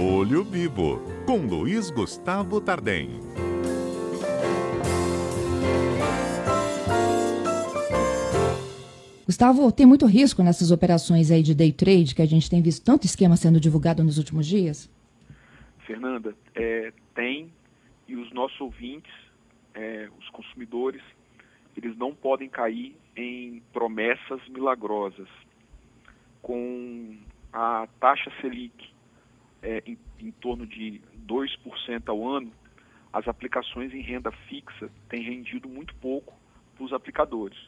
Olho Vivo, com Luiz Gustavo Tardem. Gustavo, tem muito risco nessas operações aí de day trade, que a gente tem visto tanto esquema sendo divulgado nos últimos dias? Fernanda, é, tem, e os nossos ouvintes, é, os consumidores, eles não podem cair em promessas milagrosas. Com a taxa Selic é, em, em torno de 2% ao ano, as aplicações em renda fixa têm rendido muito pouco para os aplicadores.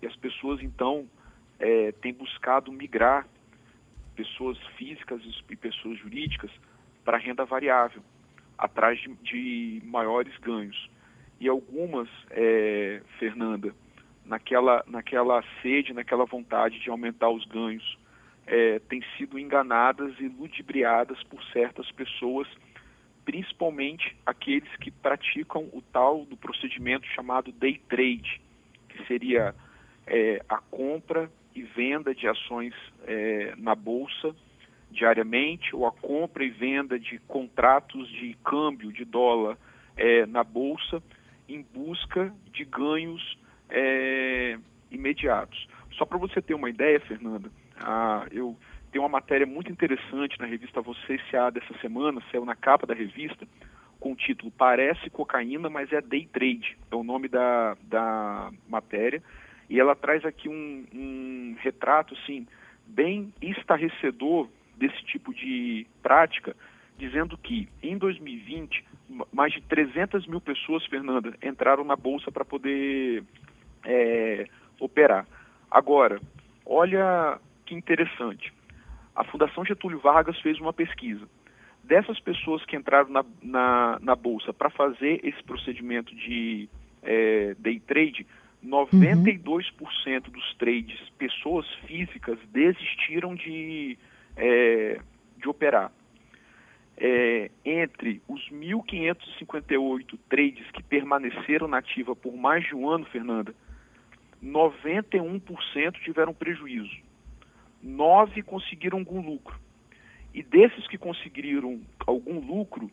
E as pessoas, então, é, têm buscado migrar pessoas físicas e pessoas jurídicas para renda variável, atrás de, de, maiores ganhos. E algumas, é, Fernanda, naquela, naquela sede, naquela vontade de aumentar os ganhos, é, têm sido enganadas e ludibriadas por certas pessoas, principalmente aqueles que praticam o tal do procedimento chamado day trade, que seria é, a compra e venda de ações é, na bolsa diariamente ou a compra e venda de contratos de câmbio de dólar é, na bolsa em busca de ganhos é, imediatos. Só para você ter uma ideia, Fernanda, ah, eu tenho uma matéria muito interessante na revista Você S.A. dessa semana, saiu na capa da revista, com o título Parece Cocaína, mas é Day Trade, é o nome da, da matéria e ela traz aqui um, um retrato, assim, bem estarrecedor desse tipo de prática, dizendo que em 2020 mais de 300 mil pessoas, Fernanda, entraram na bolsa para poder é, operar. Agora, olha interessante. A Fundação Getúlio Vargas fez uma pesquisa. Dessas pessoas que entraram na, na, na bolsa para fazer esse procedimento de é, day trade, 92% dos trades, pessoas físicas, desistiram de, é, de operar. É, entre os 1.558 trades que permaneceram na ativa por mais de um ano, Fernanda, 91% tiveram prejuízo. 9 conseguiram algum lucro. E desses que conseguiram algum lucro,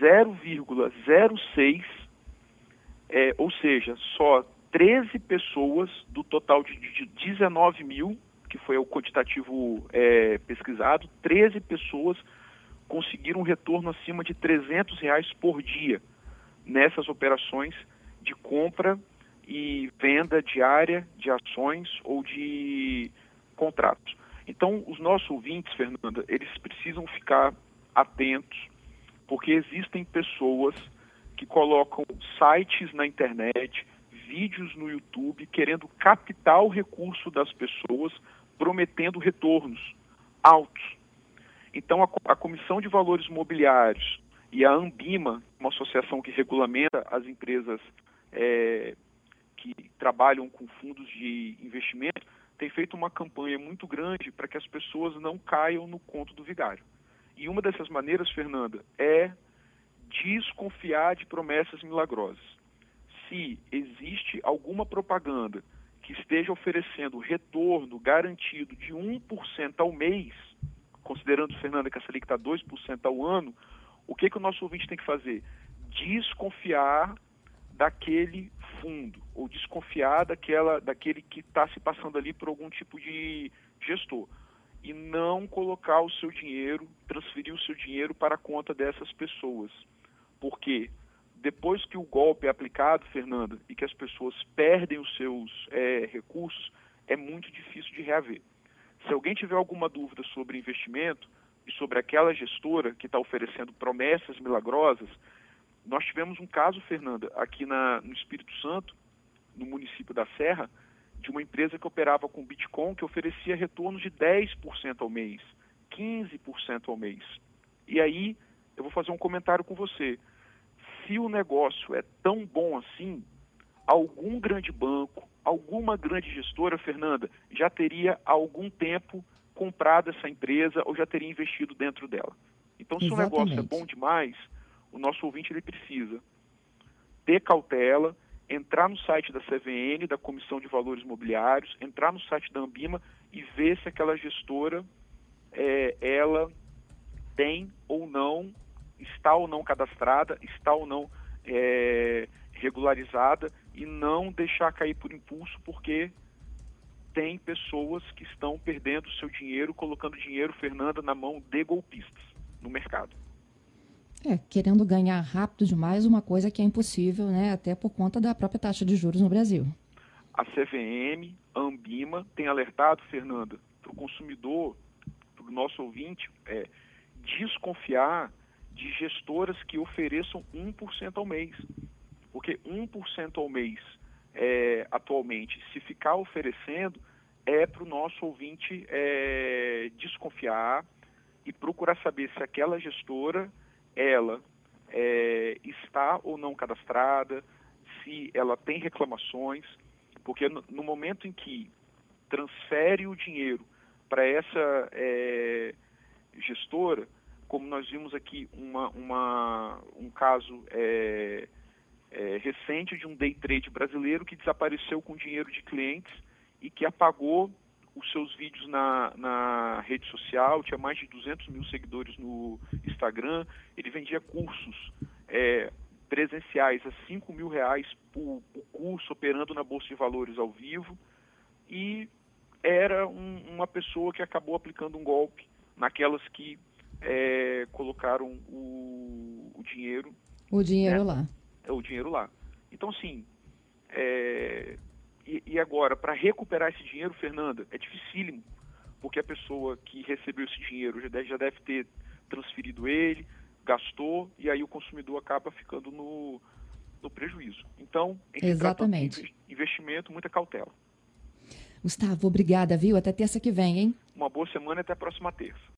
0,06, é, ou seja, só 13 pessoas do total de, de 19 mil, que foi o quantitativo é, pesquisado, 13 pessoas conseguiram um retorno acima de 300 reais por dia nessas operações de compra e venda diária de ações ou de contratos. Então, os nossos ouvintes, Fernanda, eles precisam ficar atentos, porque existem pessoas que colocam sites na internet, vídeos no YouTube querendo captar o recurso das pessoas, prometendo retornos altos. Então, a, a Comissão de Valores Mobiliários e a Ambima, uma associação que regulamenta as empresas é, que trabalham com fundos de investimento, tem feito uma campanha muito grande para que as pessoas não caiam no conto do vigário. E uma dessas maneiras, Fernanda, é desconfiar de promessas milagrosas se existe alguma propaganda que esteja oferecendo retorno garantido de 1% ao mês, considerando, Fernanda, que a Selic está 2% ao ano, o que, que o nosso ouvinte tem que fazer? Desconfiar daquele fundo, ou desconfiar daquela, daquele que está se passando ali por algum tipo de gestor. E não colocar o seu dinheiro, transferir o seu dinheiro para a conta dessas pessoas. Por quê? depois que o golpe é aplicado, Fernando, e que as pessoas perdem os seus é, recursos, é muito difícil de reaver. Se alguém tiver alguma dúvida sobre investimento e sobre aquela gestora que está oferecendo promessas milagrosas, nós tivemos um caso, Fernanda, aqui na, no Espírito Santo, no município da Serra, de uma empresa que operava com Bitcoin que oferecia retornos de 10% ao mês, 15% ao mês. E aí, eu vou fazer um comentário com você se o negócio é tão bom assim, algum grande banco, alguma grande gestora, Fernanda, já teria há algum tempo comprado essa empresa ou já teria investido dentro dela. Então, se Exatamente. o negócio é bom demais, o nosso ouvinte ele precisa ter cautela, entrar no site da CVN, da Comissão de Valores Imobiliários, entrar no site da Ambima e ver se aquela gestora, é, ela tem ou não, está ou não cadastrada, está ou não é, regularizada e não deixar cair por impulso, porque tem pessoas que estão perdendo seu dinheiro, colocando dinheiro, Fernanda, na mão de golpistas no mercado. É, querendo ganhar rápido demais uma coisa que é impossível, né? Até por conta da própria taxa de juros no Brasil. A CVM, a Ambima, tem alertado, Fernanda, para o consumidor, para o nosso ouvinte, é, desconfiar de gestoras que ofereçam 1% ao mês. Porque 1% ao mês, é, atualmente, se ficar oferecendo, é para o nosso ouvinte é, desconfiar e procurar saber se aquela gestora, ela é, está ou não cadastrada, se ela tem reclamações, porque no, no momento em que transfere o dinheiro para essa é, gestora, como nós vimos aqui uma, uma, um caso é, é, recente de um day trade brasileiro que desapareceu com dinheiro de clientes e que apagou os seus vídeos na, na rede social, tinha mais de 200 mil seguidores no Instagram, ele vendia cursos é, presenciais a 5 mil reais por, por, curso, operando na Bolsa de Valores ao vivo, e era um, uma pessoa que acabou aplicando um golpe naquelas que é, colocaram o, o, dinheiro. O dinheiro né? lá. É, o dinheiro lá. Então, assim, é, e, e, agora, para recuperar esse dinheiro, Fernanda, é dificílimo, porque a pessoa que recebeu esse dinheiro já deve, já deve ter transferido ele, gastou, e aí o consumidor acaba ficando no, no prejuízo. Então, Exatamente. investimento, muita cautela. Gustavo, obrigada, viu? Até terça que vem, hein? Uma boa semana e até a próxima terça.